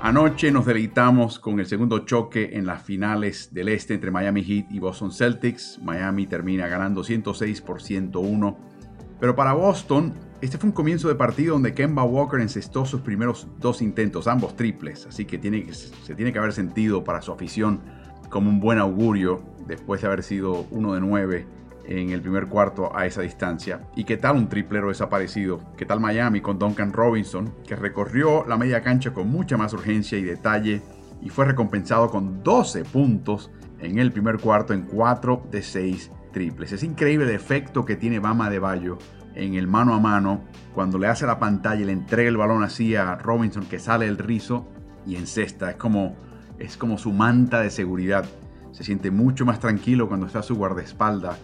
Anoche nos deleitamos con el segundo choque en las finales del este entre Miami Heat y Boston Celtics. Miami termina ganando 106 por 101. Pero para Boston, este fue un comienzo de partido donde Kemba Walker encestó sus primeros dos intentos, ambos triples. Así que tiene, se tiene que haber sentido para su afición como un buen augurio después de haber sido uno de nueve en el primer cuarto a esa distancia. ¿Y qué tal un triplero desaparecido? ¿Qué tal Miami con Duncan Robinson, que recorrió la media cancha con mucha más urgencia y detalle y fue recompensado con 12 puntos en el primer cuarto en 4 de 6 triples? Es increíble el efecto que tiene Bama de Bayo en el mano a mano cuando le hace la pantalla y le entrega el balón así a Robinson que sale el rizo y encesta. Es como, es como su manta de seguridad. Se siente mucho más tranquilo cuando está su guardaespaldas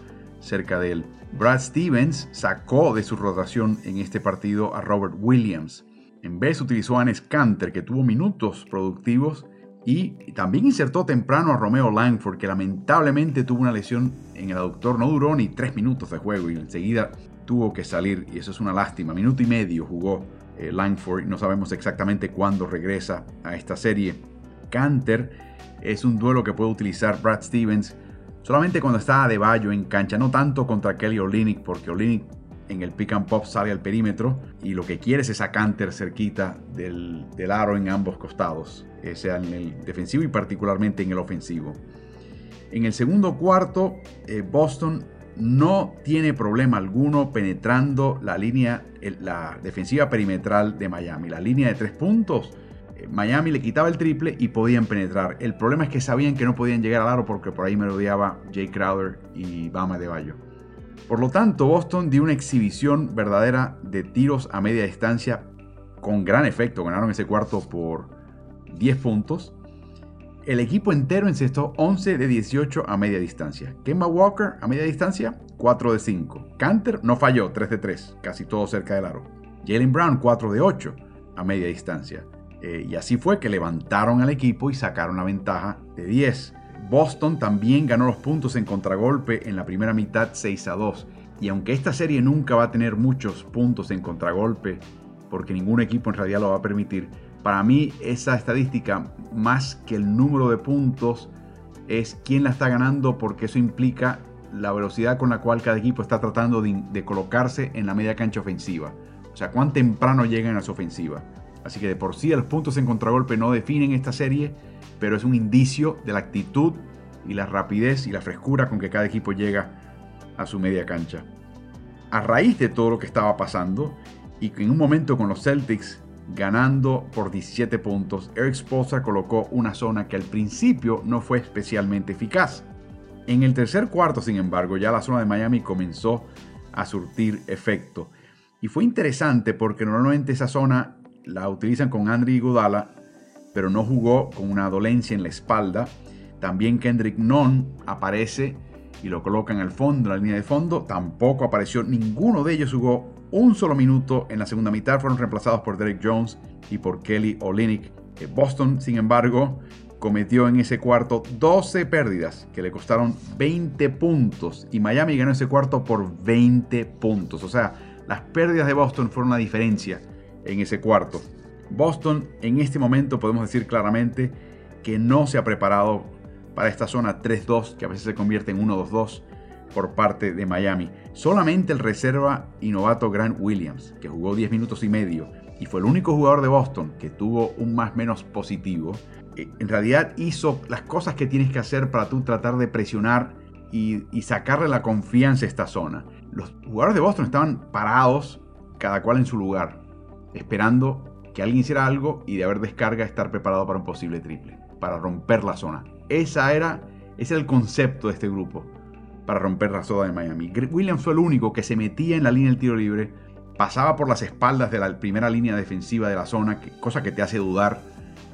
cerca de él. Brad Stevens sacó de su rotación en este partido a Robert Williams. En vez utilizó a Anes Canter, que tuvo minutos productivos, y también insertó temprano a Romeo Langford, que lamentablemente tuvo una lesión en el aductor. No duró ni tres minutos de juego y enseguida tuvo que salir, y eso es una lástima. Minuto y medio jugó eh, Langford, no sabemos exactamente cuándo regresa a esta serie. Canter es un duelo que puede utilizar Brad Stevens Solamente cuando está de Bayo en cancha, no tanto contra Kelly Olynyk, porque Olynyk en el pick and pop sale al perímetro y lo que quiere es esa canter cerquita del, aro en ambos costados, sea en el defensivo y particularmente en el ofensivo. En el segundo cuarto, eh, Boston no tiene problema alguno penetrando la línea, la defensiva perimetral de Miami. La línea de tres puntos Miami le quitaba el triple y podían penetrar. El problema es que sabían que no podían llegar al aro porque por ahí me Jay Crowder y Bama de Bayo. Por lo tanto, Boston dio una exhibición verdadera de tiros a media distancia con gran efecto. Ganaron ese cuarto por 10 puntos. El equipo entero encestó 11 de 18 a media distancia. Kemba Walker a media distancia, 4 de 5. Canter no falló, 3 de 3, casi todo cerca del aro. Jalen Brown, 4 de 8 a media distancia. Eh, y así fue que levantaron al equipo y sacaron la ventaja de 10. Boston también ganó los puntos en contragolpe en la primera mitad 6 a 2. Y aunque esta serie nunca va a tener muchos puntos en contragolpe, porque ningún equipo en realidad lo va a permitir, para mí esa estadística, más que el número de puntos, es quién la está ganando, porque eso implica la velocidad con la cual cada equipo está tratando de, de colocarse en la media cancha ofensiva. O sea, cuán temprano llegan a su ofensiva. Así que de por sí los puntos en contragolpe no definen esta serie, pero es un indicio de la actitud y la rapidez y la frescura con que cada equipo llega a su media cancha. A raíz de todo lo que estaba pasando y en un momento con los Celtics ganando por 17 puntos, Eric Spoelstra colocó una zona que al principio no fue especialmente eficaz. En el tercer cuarto, sin embargo, ya la zona de Miami comenzó a surtir efecto. Y fue interesante porque normalmente esa zona la utilizan con Andrew Iguodala, pero no jugó con una dolencia en la espalda. También Kendrick Nunn aparece y lo colocan al fondo, en la línea de fondo. Tampoco apareció, ninguno de ellos jugó un solo minuto en la segunda mitad. Fueron reemplazados por Derek Jones y por Kelly Olynyk. Boston, sin embargo, cometió en ese cuarto 12 pérdidas que le costaron 20 puntos. Y Miami ganó ese cuarto por 20 puntos. O sea, las pérdidas de Boston fueron la diferencia en ese cuarto. Boston en este momento podemos decir claramente que no se ha preparado para esta zona 3-2 que a veces se convierte en 1-2-2 por parte de Miami. Solamente el reserva y novato Grant Williams, que jugó 10 minutos y medio y fue el único jugador de Boston que tuvo un más menos positivo, eh, en realidad hizo las cosas que tienes que hacer para tú tratar de presionar y, sacarle la confianza a esta zona. Los jugadores de Boston estaban parados, cada cual en su lugar esperando que alguien hiciera algo y de haber descarga estar preparado para un posible triple. para romper la zona. Esa era, ese era el concepto de este grupo para romper la zona de Miami. Williams fue el único que se metía en la línea del tiro libre, pasaba por las espaldas de la primera línea defensiva de la zona, cosa que te hace dudar.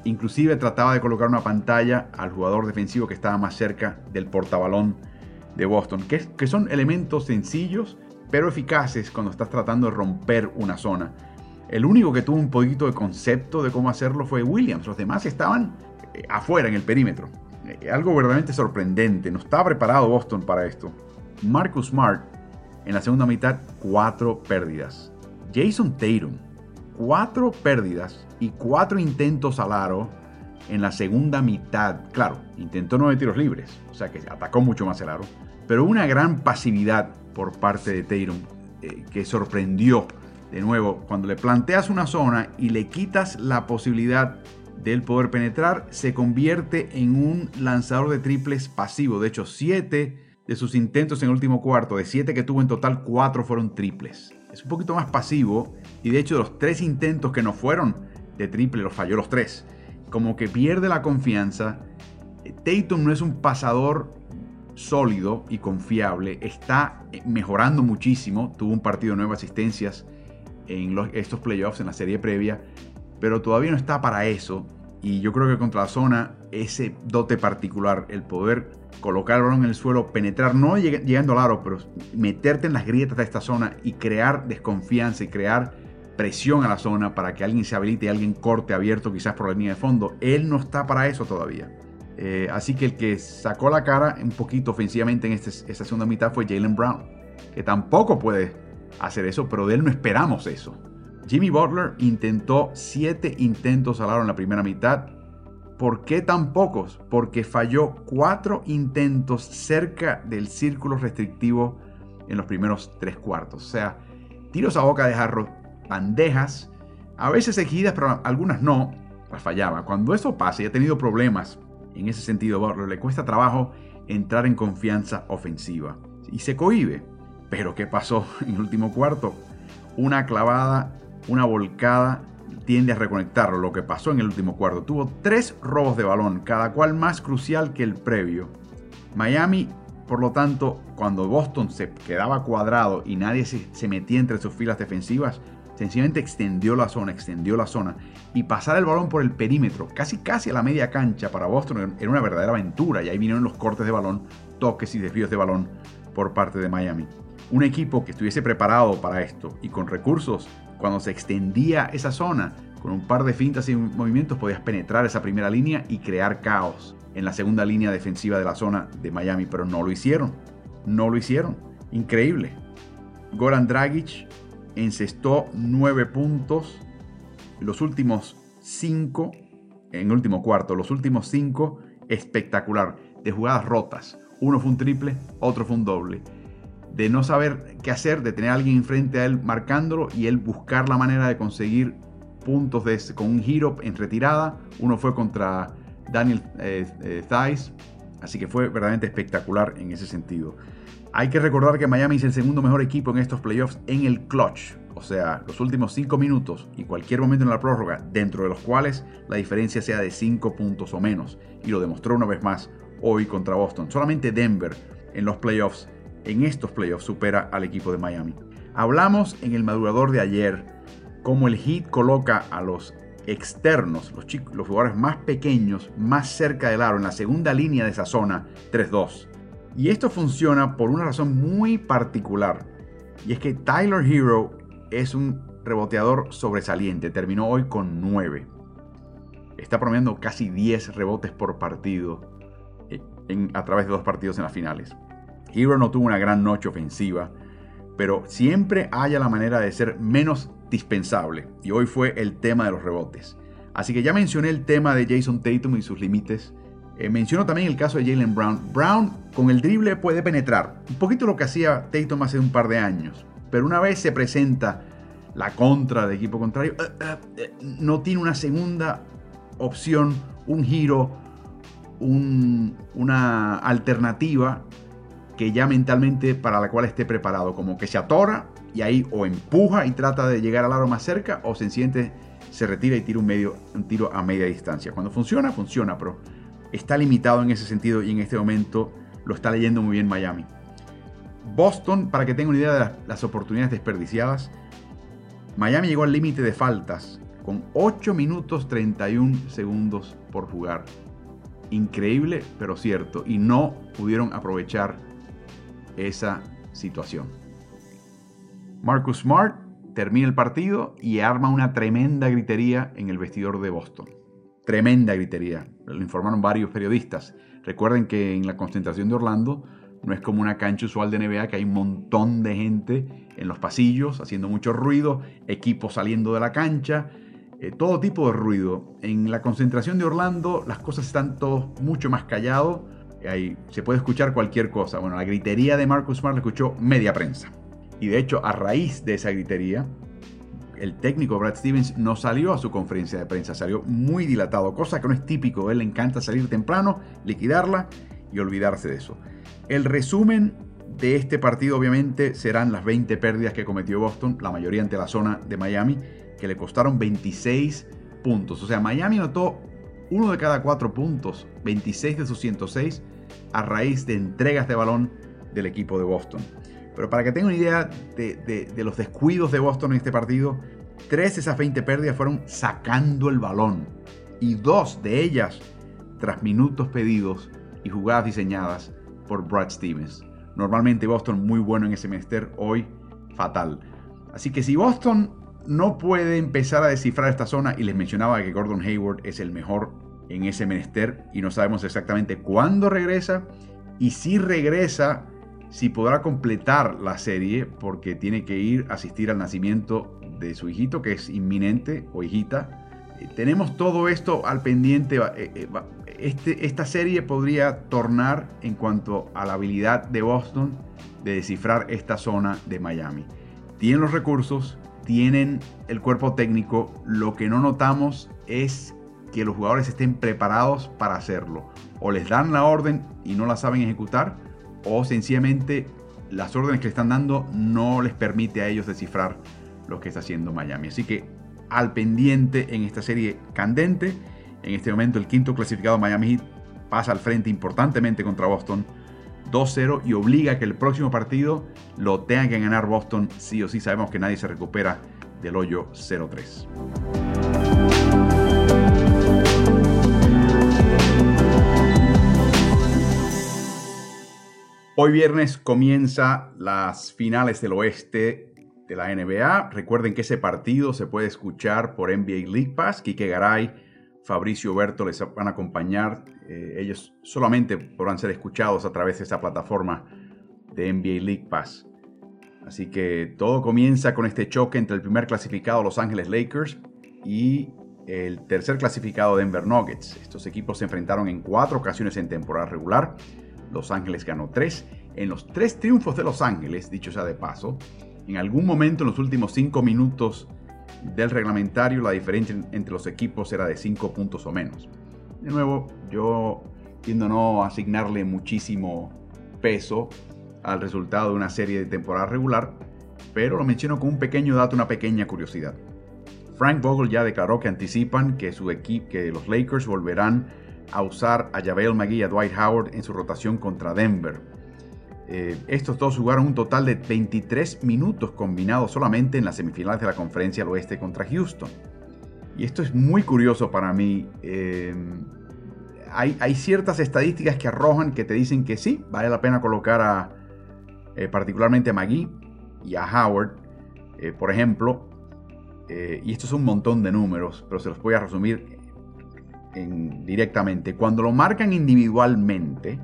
Inclusive trataba de colocar una pantalla al jugador defensivo que estaba más cerca del portabalón de Boston, que, que son elementos sencillos pero eficaces cuando estás tratando de romper una zona. El único que tuvo un poquito de concepto de cómo hacerlo fue Williams. Los demás estaban eh, afuera en el perímetro. Eh, algo verdaderamente sorprendente. No estaba preparado Boston para esto. Marcus Smart en la segunda mitad, cuatro pérdidas. Jason Tatum, cuatro pérdidas y cuatro intentos al aro en la segunda mitad. Claro, intentó nueve tiros libres, o sea que atacó mucho más el aro. Pero una gran pasividad por parte de Tatum eh, que sorprendió de nuevo cuando le planteas una zona y le quitas la posibilidad de él poder penetrar, se convierte en un lanzador de triples pasivo. De hecho, siete de sus intentos en el último cuarto, de siete que tuvo en total, cuatro fueron triples. Es un poquito más pasivo y de hecho los tres intentos que no fueron de triple los falló los tres. Como que pierde la confianza. Tatum no es un pasador sólido y confiable, está mejorando muchísimo, tuvo un partido de nueve asistencias en estos playoffs, en la serie previa, pero todavía no está para eso. Y yo creo que contra la zona, ese dote particular, el poder colocar el balón en el suelo, penetrar, no llegando al aro, pero meterte en las grietas de esta zona y crear desconfianza y crear presión a la zona para que alguien se habilite y alguien corte abierto quizás por la línea de fondo. Él no está para eso todavía. Eh, así que el que sacó la cara un poquito ofensivamente en este, esta segunda mitad fue Jalen Brown, que tampoco puede hacer eso, pero de él no esperamos eso. Jimmy Butler intentó siete intentos al aro en la primera mitad. ¿Por qué tan pocos? Porque falló cuatro intentos cerca del círculo restrictivo en los primeros tres cuartos. O sea, tiros a boca de jarro, bandejas, a veces seguidas, pero algunas no, las fallaba. Cuando eso pasa y ha tenido problemas en ese sentido, Butler le cuesta trabajo entrar en confianza ofensiva y se cohibe. Pero ¿qué pasó en el último cuarto? Una clavada, una volcada tiende a reconectarlo. Lo que pasó en el último cuarto. Tuvo tres robos de balón, cada cual más crucial que el previo. Miami, por lo tanto, cuando Boston se quedaba cuadrado y nadie se, se metía entre sus filas defensivas, sencillamente extendió la zona, extendió la zona y pasar el balón por el perímetro, casi casi a la media cancha para Boston era una verdadera aventura y ahí vinieron los cortes de balón, toques y desvíos de balón por parte de Miami. Un equipo que estuviese preparado para esto y con recursos, cuando se extendía esa zona, con un par de fintas y movimientos podías penetrar esa primera línea y crear caos en la segunda línea defensiva de la zona de Miami, pero no lo hicieron. No lo hicieron. Increíble. Goran Dragic encestó 9 puntos. Los últimos 5, en el último cuarto, los últimos 5, espectacular, de jugadas rotas. Uno fue un triple, otro fue un doble. De no saber qué hacer, de tener a alguien enfrente a él marcándolo y él buscar la manera de conseguir puntos con un giro en retirada. Uno fue contra Daniel eh, eh así que fue verdaderamente espectacular en ese sentido. Hay que recordar que Miami es el segundo mejor equipo en estos playoffs en el clutch, o sea, los últimos 5 minutos y cualquier momento en la prórroga, dentro de los cuales la diferencia sea de 5 puntos o menos, y lo demostró una vez más hoy contra Boston. Solamente Denver en los playoffs, en estos playoffs, supera al equipo de Miami. Hablamos en el madurador de ayer cómo el Heat coloca a los externos, los, los jugadores más pequeños, más cerca del aro, en la segunda línea de esa zona, 3-2 y esto funciona por una razón muy particular. Y es que Tyler Hero es un reboteador sobresaliente. Terminó hoy con 9. Está promediando casi 10 rebotes por partido eh, a través de dos partidos en las finales. Hero no tuvo una gran noche ofensiva, pero siempre haya la manera de ser menos dispensable. Y hoy fue el tema de los rebotes. Así que ya mencioné el tema de Jason Tatum y sus límites eh, menciono también el caso de Jalen Brown. Brown con el drible puede penetrar. Un poquito lo que hacía Tatum hace un par de años. Pero una vez se presenta la contra del equipo contrario, eh, eh, no tiene una segunda opción, un giro, una alternativa que ya mentalmente para la cual esté preparado. Como que se atora y ahí o empuja y trata de llegar al aro más cerca o se siente, se retira y tira un, medio, un tiro a media distancia. Cuando funciona, funciona, pero está limitado en ese sentido y en este momento lo está leyendo muy bien Miami. Boston, para que tenga una idea de las, oportunidades desperdiciadas, Miami llegó al límite de faltas con 8 minutos 31 segundos por jugar. Increíble, pero cierto. Y no pudieron aprovechar esa situación. Marcus Smart termina el partido y arma una tremenda gritería en el vestidor de Boston. Tremenda gritería. Lo informaron varios periodistas. Recuerden que en la concentración de Orlando no es como una cancha usual de NBA que hay un montón de gente en los pasillos haciendo mucho ruido, equipos saliendo de la cancha, eh, todo tipo de ruido. En la concentración de Orlando las cosas están todos mucho más callados. Se puede escuchar cualquier cosa. Bueno, la gritería de Marcus Smart la escuchó media prensa. Y de hecho, a raíz de esa gritería, el técnico Brad Stevens no salió a su conferencia de prensa, salió muy dilatado, cosa que no es típico. A él le encanta salir temprano, liquidarla y olvidarse de eso. El resumen de este partido obviamente serán las 20 pérdidas que cometió Boston, la mayoría ante la zona de Miami, que le costaron 26 puntos. O sea, Miami notó uno de cada cuatro puntos, 26 de sus 106, a raíz de entregas de balón del equipo de Boston. Pero para que tengan una idea de, de, los descuidos de Boston en este partido, tres de esas 20 pérdidas fueron sacando el balón y dos de ellas tras minutos pedidos y jugadas diseñadas por Brad Stevens. Normalmente Boston muy bueno en ese menester, hoy fatal. Así que si Boston no puede empezar a descifrar esta zona, y les mencionaba que Gordon Hayward es el mejor en ese menester y no sabemos exactamente cuándo regresa, y si regresa, si podrá completar la serie, porque tiene que ir a asistir al nacimiento de su hijito, que es inminente, o hijita. Eh, tenemos todo esto al pendiente. Eh, eh, este, esta serie podría tornar en cuanto a la habilidad de Boston de descifrar esta zona de Miami. Tienen los recursos, tienen el cuerpo técnico, lo que no notamos es que los jugadores estén preparados para hacerlo. O les dan la orden y no la saben ejecutar, o sencillamente las órdenes que están dando no les permite a ellos descifrar lo que está haciendo Miami. Así que al pendiente en esta serie candente en este momento el quinto clasificado Miami Heat pasa al frente importantemente contra Boston 2-0 y obliga a que el próximo partido lo tenga que ganar Boston sí o sí. Sabemos que nadie se recupera del hoyo 0-3. Hoy viernes comienza las finales del oeste de la NBA. Recuerden que ese partido se puede escuchar por NBA League Pass. Kike Garay Fabricio Berto les van a acompañar. Eh, ellos solamente podrán ser escuchados a través de esta plataforma de NBA League Pass. Así que todo comienza con este choque entre el primer clasificado Los Ángeles Lakers y el tercer clasificado Denver Nuggets. Estos equipos se enfrentaron en cuatro ocasiones en temporada regular. Los Ángeles ganó tres. En los tres triunfos de Los Ángeles, dicho sea de paso, en algún momento en los últimos cinco minutos del reglamentario la diferencia entre los equipos era de 5 puntos o menos. De nuevo, yo tiendo no asignarle muchísimo peso al resultado de una serie de temporada regular, pero lo menciono con un pequeño dato, una pequeña curiosidad. Frank Vogel ya declaró que anticipan que su que los Lakers volverán a usar a JaVale McGee y a Dwight Howard en su rotación contra Denver eh, estos dos jugaron un total de 23 minutos combinados solamente en las semifinales de la conferencia al oeste contra Houston. Y esto es muy curioso para mí. Eh, hay, ciertas estadísticas que arrojan que te dicen que sí, vale la pena colocar a eh, particularmente a McGee y a Howard, por ejemplo. y esto es un montón de números, pero se los voy a resumir directamente. Cuando lo marcan individualmente,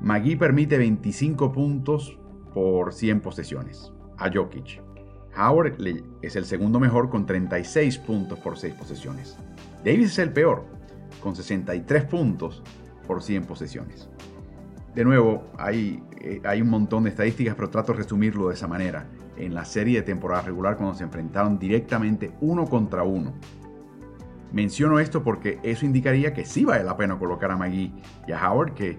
Magui permite 25 puntos por 100 posesiones a Jokic. Howard es el segundo mejor con 36 puntos por 6 posesiones. Davis es el peor, con 63 puntos por 100 posesiones. De nuevo, hay, eh, hay un montón de estadísticas, pero trato de resumirlo de esa manera. En la serie de temporada regular, cuando se enfrentaron directamente uno contra uno. Menciono esto porque eso indicaría que sí vale la pena colocar a Magui y a Howard, que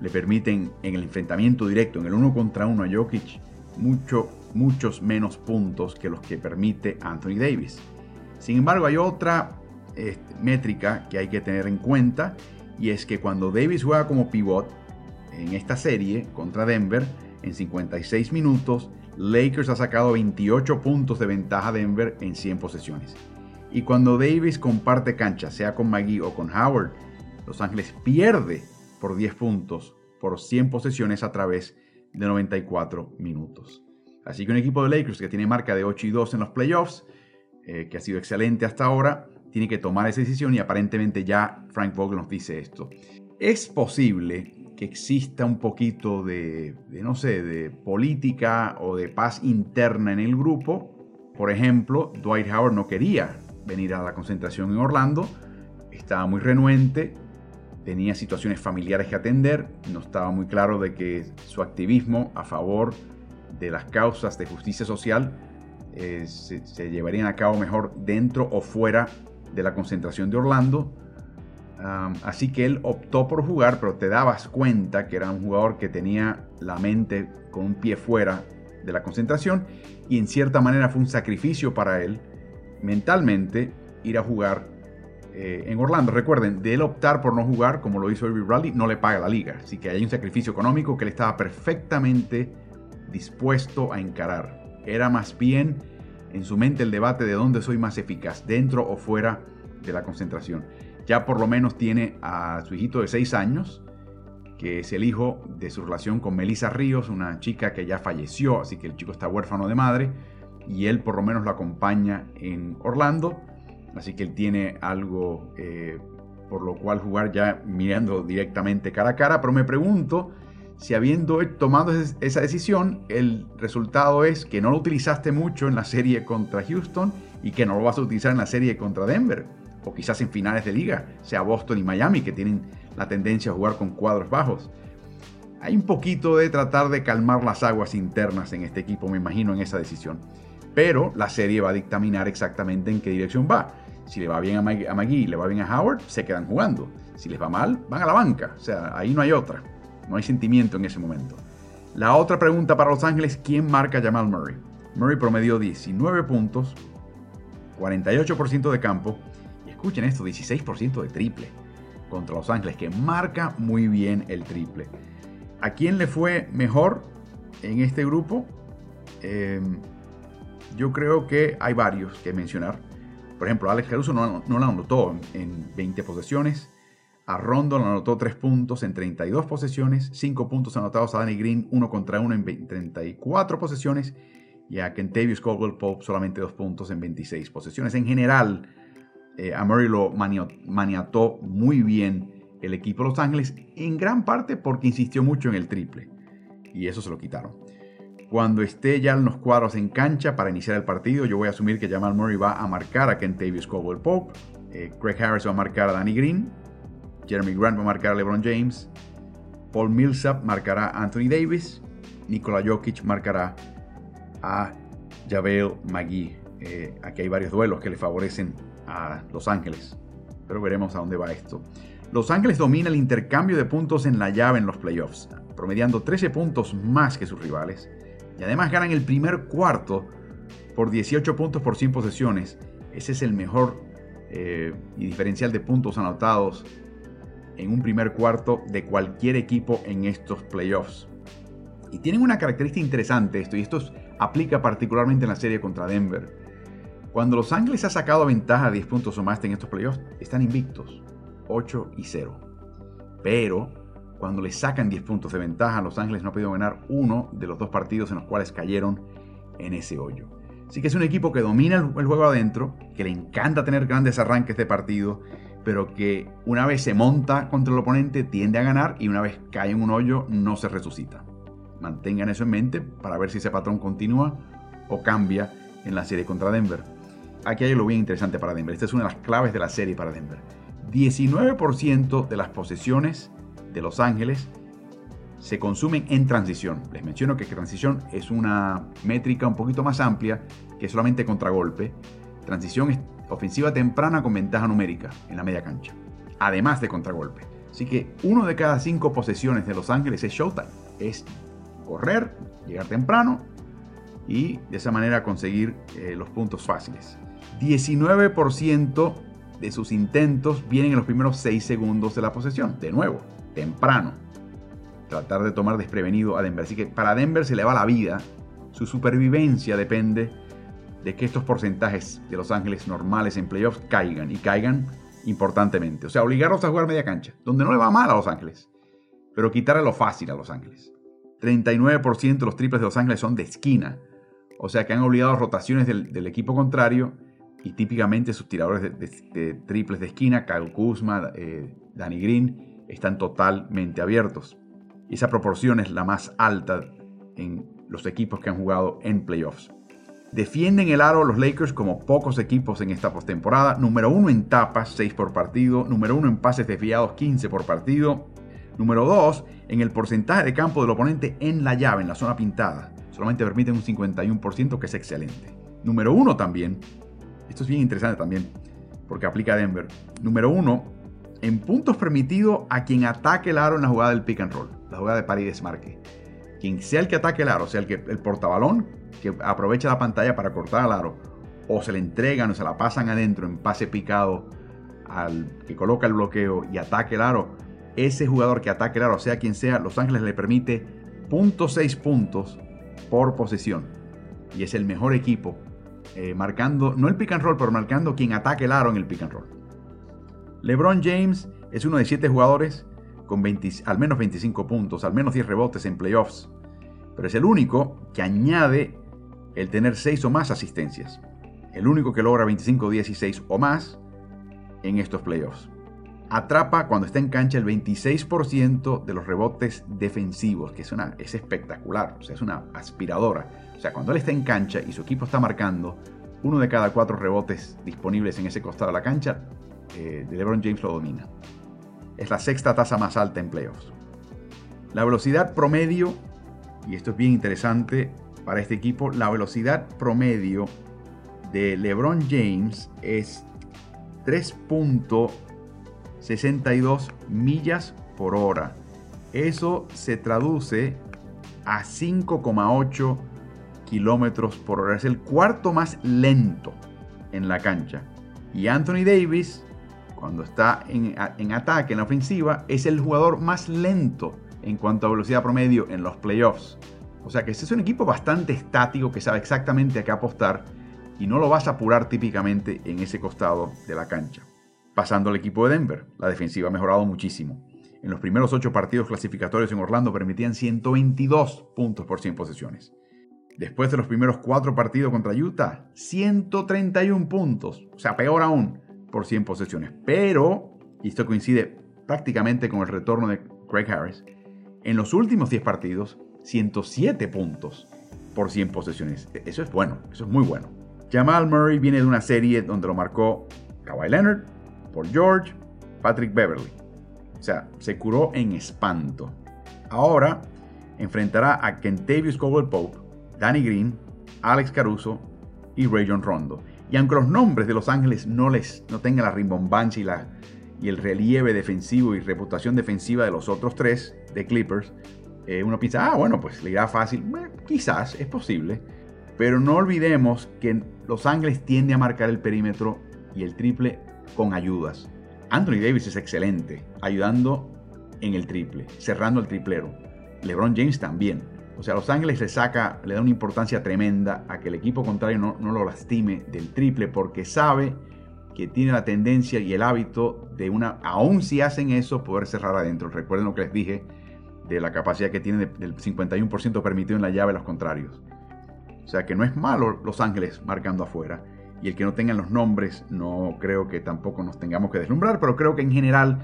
le permiten en el enfrentamiento directo, en el uno contra uno a Jokic, mucho muchos menos puntos que los que permite Anthony Davis. Sin embargo, hay otra este, métrica que hay que tener en cuenta y es que cuando Davis juega como pivot en esta serie contra Denver, en 56 minutos, Lakers ha sacado 28 puntos de ventaja a Denver en 100 posesiones. Y cuando Davis comparte cancha, sea con McGee o con Howard, Los Ángeles pierde por 10 puntos por 100 posesiones a través de 94 minutos. Así que un equipo de Lakers que tiene marca de 8 y 2 en los playoffs, eh, que ha sido excelente hasta ahora, tiene que tomar esa decisión y aparentemente ya Frank Vogel nos dice esto. Es posible que exista un poquito de, no sé, de política o de paz interna en el grupo. Por ejemplo, Dwight Howard no quería venir a la concentración en Orlando, estaba muy renuente, tenía situaciones familiares que atender, no estaba muy claro de que su activismo a favor de las causas de justicia social eh, se, se llevarían a cabo mejor dentro o fuera de la concentración de Orlando. Así que él optó por jugar, pero te dabas cuenta que era un jugador que tenía la mente con un pie fuera de la concentración y en cierta manera fue un sacrificio para él mentalmente ir a jugar eh, en Orlando. Recuerden, de él optar por no jugar, como lo hizo Irving Bradley, no le paga la liga. Así que hay un sacrificio económico que él estaba perfectamente dispuesto a encarar. Era más bien en su mente el debate de dónde soy más eficaz, dentro o fuera de la concentración ya por lo menos tiene a su hijito de 6 años, que es el hijo de su relación con Melissa Ríos, una chica que ya falleció, así que el chico está huérfano de madre, y él por lo menos lo acompaña en Orlando, así que él tiene algo eh, por lo cual jugar ya mirando directamente cara a cara, pero me pregunto si habiendo tomado esa decisión, el resultado es que no lo utilizaste mucho en la serie contra Houston y que no lo vas a utilizar en la serie contra Denver o quizás en finales de liga, sea Boston y Miami, que tienen la tendencia a jugar con cuadros bajos. Hay un poquito de tratar de calmar las aguas internas en este equipo, me imagino, en esa decisión. Pero la serie va a dictaminar exactamente en qué dirección va. Si le va bien a McGee y le va bien a Howard, se quedan jugando. Si les va mal, van a la banca. O sea, ahí no hay otra. No hay sentimiento en ese momento. La otra pregunta para Los Ángeles, ¿quién marca a Jamal Murray? Murray promedió 19 puntos, 48% de campo Escuchen esto, 16% de triple contra Los Ángeles, que marca muy bien el triple. ¿A quién le fue mejor en este grupo? Em, yo creo que hay varios que mencionar. Por ejemplo, Alex Caruso no, no la anotó en 20 posesiones. A Rondo anotó 3 puntos en 32 posesiones. 5 puntos anotados a Danny Green, 1 contra 1 en 34 posesiones. Y a Kentavious Caldwell Pope solamente 2 puntos en 26 posesiones. En general, eh, a Murray lo maniató muy bien el equipo de Los Ángeles, en gran parte porque insistió mucho en el triple. Y eso se lo quitaron. Cuando esté ya en los cuadros en cancha para iniciar el partido, yo voy a asumir que Jamal Murray va a marcar a Kentavious Caldwell Pope, eh, Craig Harris va a marcar a Danny Green, Jeremy Grant va a marcar a LeBron James, Paul Millsap marcará a Anthony Davis, Nikola Jokic marcará a Javel McGee. Eh, aquí hay varios duelos que le favorecen a Los Ángeles. Pero veremos a dónde va esto. Los Ángeles domina el intercambio de puntos en la llave en los playoffs, promediando 13 puntos más que sus rivales. Y además ganan el primer cuarto por 18 puntos por 100 posesiones. Ese es el mejor eh, y diferencial de puntos anotados en un primer cuarto de cualquier equipo en estos playoffs. Y tienen una característica interesante esto, y esto aplica particularmente en la serie contra Denver. Cuando Los Ángeles ha sacado ventaja de 10 puntos o más en estos playoffs, están invictos, 8 y 0. Pero cuando le sacan 10 puntos de ventaja, Los Ángeles no ha podido ganar uno de los dos partidos en los cuales cayeron en ese hoyo. Así que es un equipo que domina el, juego adentro, que le encanta tener grandes arranques de partido, pero que una vez se monta contra el oponente tiende a ganar y una vez cae en un hoyo no se resucita. Mantengan eso en mente para ver si ese patrón continúa o cambia en la serie contra Denver aquí hay algo bien interesante para Denver. Esta es una de las claves de la serie para Denver. 19% de las posesiones de Los Ángeles se consumen en transición. Les menciono que transición es una métrica un poquito más amplia que solamente contragolpe. Transición es ofensiva temprana con ventaja numérica en la media cancha, además de contragolpe. Así que uno de cada cinco posesiones de Los Ángeles es showtime. Es correr, llegar temprano y de esa manera conseguir eh, los puntos fáciles. 19% de sus intentos vienen en los primeros 6 segundos de la posesión. De nuevo, temprano. Tratar de tomar desprevenido a Denver. Así que para Denver se le va la vida. Su supervivencia depende de que estos porcentajes de Los Ángeles normales en playoffs caigan y caigan importantemente. O sea, obligarlos a jugar media cancha, donde no le va mal a Los Ángeles, pero quitarle lo fácil a Los Ángeles. 39% de los triples de Los Ángeles son de esquina, o sea que han obligado rotaciones del, equipo contrario y típicamente sus tiradores de, triples de esquina, Kyle Kuzma, eh, Danny Green, están totalmente abiertos. Esa proporción es la más alta en los equipos que han jugado en playoffs. Defienden el aro los Lakers como pocos equipos en esta postemporada. Número uno en tapas, 6 por partido. Número uno en pases desviados, 15 por partido. Número 2 en el porcentaje de campo del oponente en la llave, en la zona pintada. Solamente permiten un 51%, que es excelente. Número 1 también. Esto es bien interesante también, porque aplica a Denver. Número 1 en puntos permitidos a quien ataque el aro en la jugada del pick and roll, la jugada de Paredes Marque. Quien sea el que ataque el aro, sea el, que, el portabalón, que aprovecha la pantalla para cortar al aro, o se le entregan o se la pasan adentro en pase picado al que coloca el bloqueo y ataque el aro, ese jugador que ataque el aro, sea quien sea, Los Ángeles le permite .6 puntos por posesión. Y es el mejor equipo, eh, marcando, no el pick and roll, pero marcando quien ataque el aro en el pick and roll. LeBron James es uno de siete jugadores con al menos 25 puntos, al menos 10 rebotes en playoffs. Pero es el único que añade el tener 6 o más asistencias. El único que logra 25, 16 o más en estos playoffs. Atrapa cuando está en cancha el 26% de los rebotes defensivos, que es, una, es espectacular, o sea, es una aspiradora. O sea, cuando él está en cancha y su equipo está marcando, uno de cada cuatro rebotes disponibles en ese costado de la cancha, eh, LeBron James lo domina. Es la sexta tasa más alta en playoffs. La velocidad promedio, y esto es bien interesante para este equipo, la velocidad promedio de LeBron James es 3.62 millas por hora. Eso se traduce a 5,8 kilómetros por hora. Es el cuarto más lento en la cancha. Y Anthony Davis cuando está en, ataque, en la ofensiva, es el jugador más lento en cuanto a velocidad promedio en los playoffs. O sea que este es un equipo bastante estático que sabe exactamente a qué apostar y no lo vas a apurar típicamente en ese costado de la cancha. Pasando al equipo de Denver, la defensiva ha mejorado muchísimo. En los primeros ocho partidos clasificatorios en Orlando permitían 122 puntos por 100 posesiones. Después de los primeros cuatro partidos contra Utah, 131 puntos. O sea, peor aún, por 100 posesiones. Pero, y esto coincide prácticamente con el retorno de Craig Harris, en los últimos 10 partidos, 107 puntos por 100 posesiones. Eso es bueno, eso es muy bueno. Jamal Murray viene de una serie donde lo marcó Kawhi Leonard, Paul George, Patrick Beverly. O sea, se curó en espanto. Ahora enfrentará a Kentavious Caldwell Pope, Danny Green, Alex Caruso y Rayon Rondo. Y aunque los nombres de Los Ángeles no, les, no tengan la rimbombancia y, la, y el relieve defensivo y reputación defensiva de los otros tres de Clippers, eh, uno piensa, ah, bueno, pues le irá fácil. quizás, es posible. Pero no olvidemos que Los Ángeles tiende a marcar el perímetro y el triple con ayudas. Anthony Davis es excelente, ayudando en el triple, cerrando el triplero. LeBron James también. O sea, Los Ángeles le saca, le da una importancia tremenda a que el equipo contrario no, lo lastime del triple porque sabe que tiene la tendencia y el hábito de una, aún si hacen eso, poder cerrar adentro. Recuerden lo que les dije de la capacidad que tiene del 51% permitido en la llave los contrarios. O sea que no es malo Los Ángeles marcando afuera. Y el que no tengan los nombres, no creo que tampoco nos tengamos que deslumbrar, pero creo que en general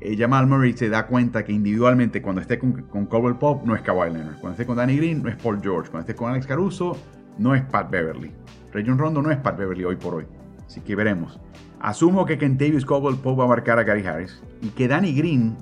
eh, Jamal Murray se da cuenta que individualmente cuando esté con, con Cobble Pop no es Kawhi Leonard, cuando esté con Danny Green no es Paul George, cuando esté con Alex Caruso no es Pat Beverly. Rayon Rondo no es Pat Beverly hoy por hoy. Así que veremos. Asumo que Kentavious Cobble Pop va a marcar a Gary Harris y que Danny Green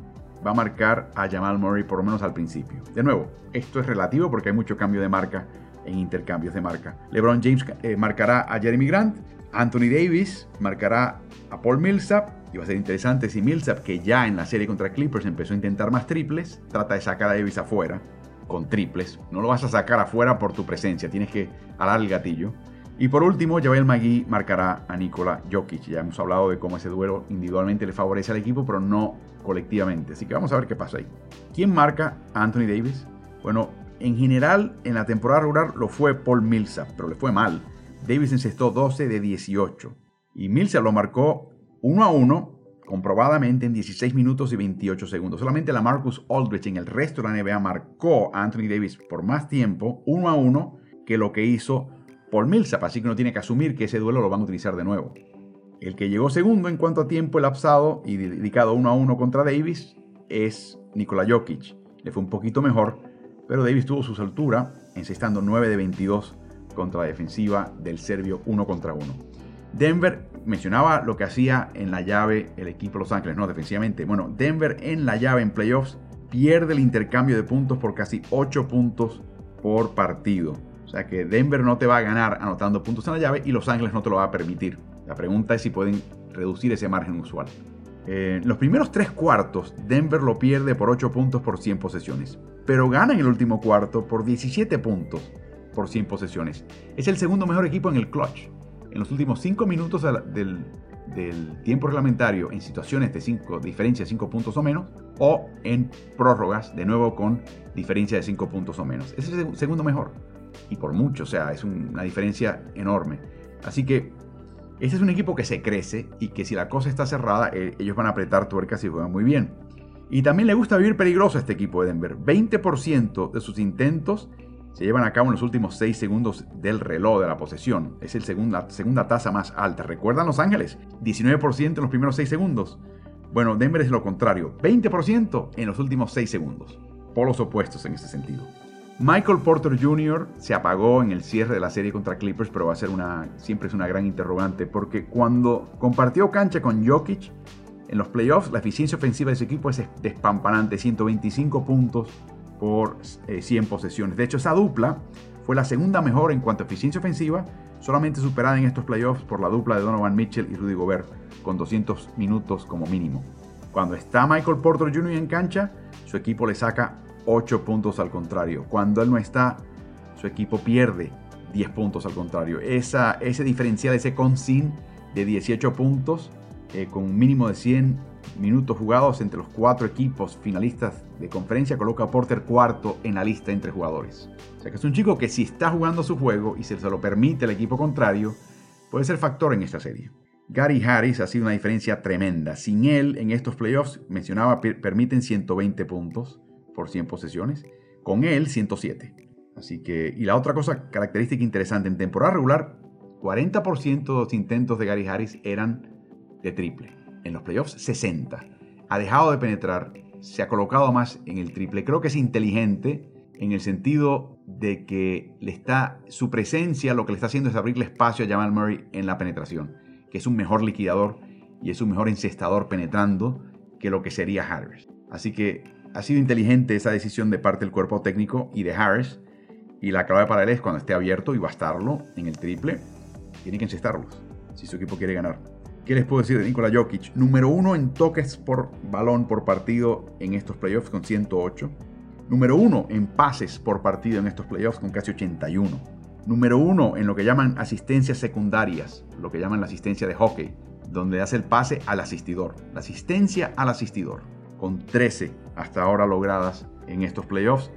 va a marcar a Jamal Murray por lo menos al principio. De nuevo, esto es relativo porque hay mucho cambio de marca en intercambios de marca. LeBron James eh, marcará a Jeremy Grant, Anthony Davis marcará a Paul Millsap y va a ser interesante si Millsap, que ya en la serie contra Clippers empezó a intentar más triples, trata de sacar a Davis afuera. con triples. No lo vas a sacar afuera por tu presencia, tienes que alar el gatillo. Y por último, Javel Magui marcará a Nikola Jokic. Ya hemos hablado de cómo ese duelo individualmente le favorece al equipo, pero no colectivamente. Así que vamos a ver qué pasa ahí. ¿Quién marca a Anthony Davis? Bueno, en general, en la temporada regular lo fue Paul Millsap, pero le fue mal. Davis encestó 12 de 18. Y Millsap lo marcó 1 a 1 comprobadamente en 16 minutos y 28 segundos. Solamente la Marcus Aldrich en el resto de la NBA marcó a Anthony Davis por más tiempo, 1 a 1, que lo que hizo Paul Millsap, así que uno tiene que asumir que ese duelo lo van a utilizar de nuevo. El que llegó segundo en cuanto a tiempo elapsado y dedicado 1 a 1 contra Davis es Nikola Jokic. Le fue un poquito mejor, pero Davis tuvo su altura, encestando 9 de 22 contra la defensiva del serbio 1 contra 1. Denver mencionaba lo que hacía en la llave el equipo Los Ángeles, no defensivamente. Bueno, Denver en la llave en playoffs pierde el intercambio de puntos por casi 8 puntos por partido. O sea que Denver no te va a ganar anotando puntos en la llave y Los Ángeles no te lo va a permitir. La pregunta es si pueden reducir ese margen usual. Eh, los primeros tres cuartos, Denver lo pierde por 8 puntos por 100 posesiones, pero gana en el último cuarto por 17 puntos por 100 posesiones. Es el segundo mejor equipo en el clutch. En los últimos 5 minutos del, tiempo reglamentario en situaciones de 5, diferencia de 5 puntos o menos, o en prórrogas, de nuevo con diferencia de 5 puntos o menos. Es el segundo mejor. Y por mucho, o sea, es una diferencia enorme. Así que este es un equipo que se crece y que si la cosa está cerrada, eh, ellos van a apretar tuercas y juegan muy bien. Y también le gusta vivir peligroso a este equipo de Denver. 20% de sus intentos se llevan a cabo en los últimos 6 segundos del reloj de la posesión. Es el la segunda tasa más alta. ¿Recuerdan Los Ángeles? 19% en los primeros 6 segundos. Bueno, Denver es lo contrario. 20% en los últimos 6 segundos. Polos opuestos en ese sentido. Michael Porter Jr. se apagó en el cierre de la serie contra Clippers, pero va a ser una, siempre es una gran interrogante, porque cuando compartió cancha con Jokic en los playoffs, la eficiencia ofensiva de su equipo es despampanante, 125 puntos por 100 eh, posesiones. De hecho, esa dupla fue la segunda mejor en cuanto a eficiencia ofensiva, solamente superada en estos playoffs por la dupla de Donovan Mitchell y Rudy Gobert, con 200 minutos como mínimo. Cuando está Michael Porter Jr. en cancha, su equipo le saca 8 puntos al contrario. Cuando él no está, su equipo pierde 10 puntos al contrario. Esa, ese diferencial, ese consin de 18 puntos, eh, con un mínimo de 100 minutos jugados entre los cuatro equipos finalistas de conferencia, coloca a Porter cuarto en la lista entre jugadores. O sea que es un chico que si está jugando su juego y se, lo permite el equipo contrario, puede ser factor en esta serie. Gary Harris ha sido una diferencia tremenda. Sin él, en estos playoffs, mencionaba, permiten 120 puntos por 100 posesiones. Con él, 107. Así que, y la otra cosa, característica interesante, en temporada regular, 40% de los intentos de Gary Harris eran de triple. En los playoffs, 60. Ha dejado de penetrar, se ha colocado más en el triple. Creo que es inteligente en el sentido de que le está, su presencia lo que le está haciendo es abrirle espacio a Jamal Murray en la penetración, que es un mejor liquidador y es un mejor encestador penetrando que lo que sería Harris. Así que ha sido inteligente esa decisión de parte del cuerpo técnico y de Harris. Y la clave para él es cuando esté abierto y bastarlo en el triple, tiene que encestarlos si su equipo quiere ganar. ¿Qué les puedo decir de Nikola Jokic? Número uno en toques por balón por partido en estos playoffs con 108. Número uno en pases por partido en estos playoffs con casi 81. Número uno en lo que llaman asistencias secundarias, lo que llaman la asistencia de hockey, donde hace el pase al asistidor. La asistencia al asistidor con 13 hasta ahora logradas en estos playoffs.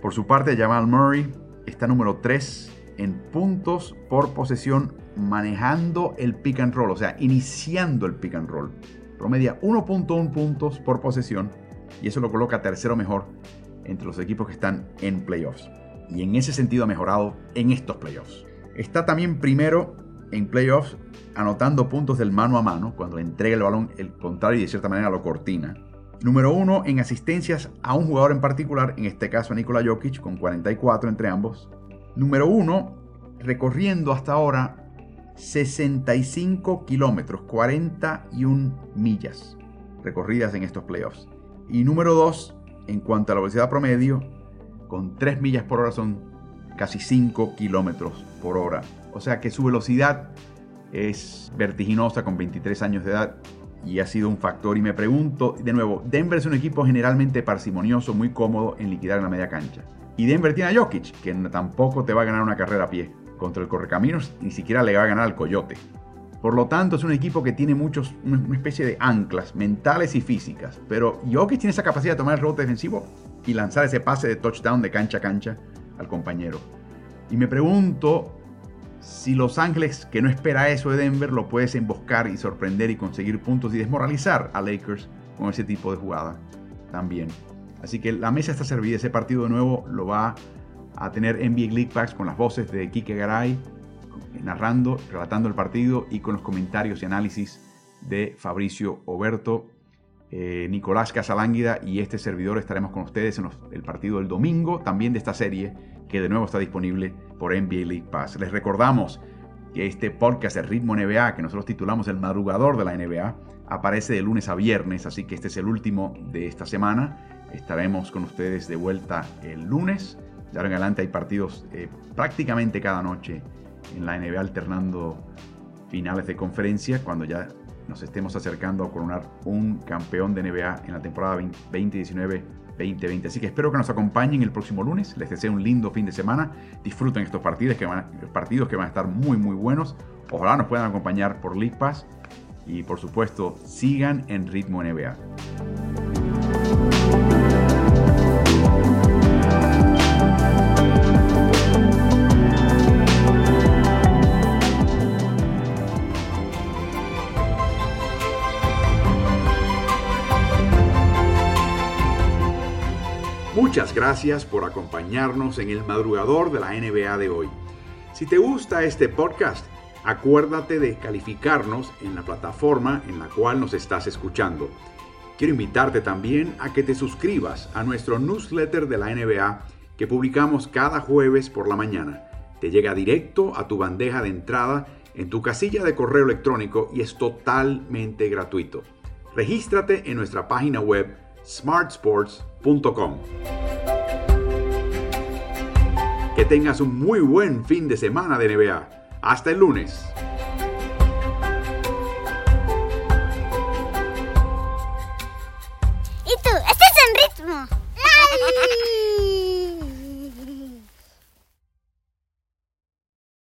Por su parte, Jamal Murray está número 3 en puntos por posesión manejando el pick and roll, o sea, iniciando el pick and roll. Promedia 1.1 puntos por posesión y eso lo coloca tercero mejor entre los equipos que están en playoffs. Y en ese sentido ha mejorado en estos playoffs. Está también primero en playoffs anotando puntos del mano a mano, cuando le entrega el balón el contrario y de cierta manera lo cortina. Número uno en asistencias a un jugador en particular, en este caso a Nikola Jokic, con 44 entre ambos. Número uno, recorriendo hasta ahora 65 kilómetros, 41 millas recorridas en estos playoffs. Y número dos, en cuanto a la velocidad promedio, con 3 millas por hora son casi 5 kilómetros por hora. O sea que su velocidad es vertiginosa con 23 años de edad y ha sido un factor. Y me pregunto, de nuevo, Denver es un equipo generalmente parsimonioso, muy cómodo en liquidar la media cancha. Y Denver tiene a Jokic, que tampoco te va a ganar una carrera a pie contra el Correcaminos, ni siquiera le va a ganar al Coyote. Por lo tanto, es un equipo que tiene muchos, una especie de anclas mentales y físicas. Pero Jokic tiene esa capacidad de tomar el rebote defensivo y lanzar ese pase de touchdown de cancha a cancha al compañero. Y me pregunto si Los Ángeles, que no espera eso de Denver, lo puedes emboscar y sorprender y conseguir puntos y desmoralizar a Lakers con ese tipo de jugada también. Así que la mesa está servida. Ese partido de nuevo lo va a tener NBA League Packs con las voces de Kike Garay narrando, relatando el partido y con los comentarios y análisis de Fabricio Oberto, eh, Nicolás Casalánguida y este servidor estaremos con ustedes en el partido del domingo, también de esta serie que de nuevo está disponible por NBA League Pass. Les recordamos que este podcast de Ritmo NBA, que nosotros titulamos El Madrugador de la NBA, aparece de lunes a viernes, así que este es el último de esta semana. Estaremos con ustedes de vuelta el lunes. De ahora en adelante hay partidos eh, prácticamente cada noche en la NBA alternando finales de conferencia cuando ya nos estemos acercando a coronar un campeón de NBA en la temporada 2019-2020. Así que espero que nos acompañen el próximo lunes. Les deseo un lindo fin de semana. Disfruten estos partidos que van, partidos que van a estar muy muy buenos. Ojalá nos puedan acompañar por League Pass y por supuesto sigan en ritmo NBA. Muchas gracias por acompañarnos en el madrugador de la NBA de hoy. Si te gusta este podcast, acuérdate de calificarnos en la plataforma en la cual nos estás escuchando. Quiero invitarte también a que te suscribas a nuestro newsletter de la NBA que publicamos cada jueves por la mañana. Te llega directo a tu bandeja de entrada en tu casilla de correo electrónico y es totalmente gratuito. Regístrate en nuestra página web smartsports.com. Que tengas un muy buen fin de semana de NBA. Hasta el lunes. ¿Y tú? ¿Estás en ritmo?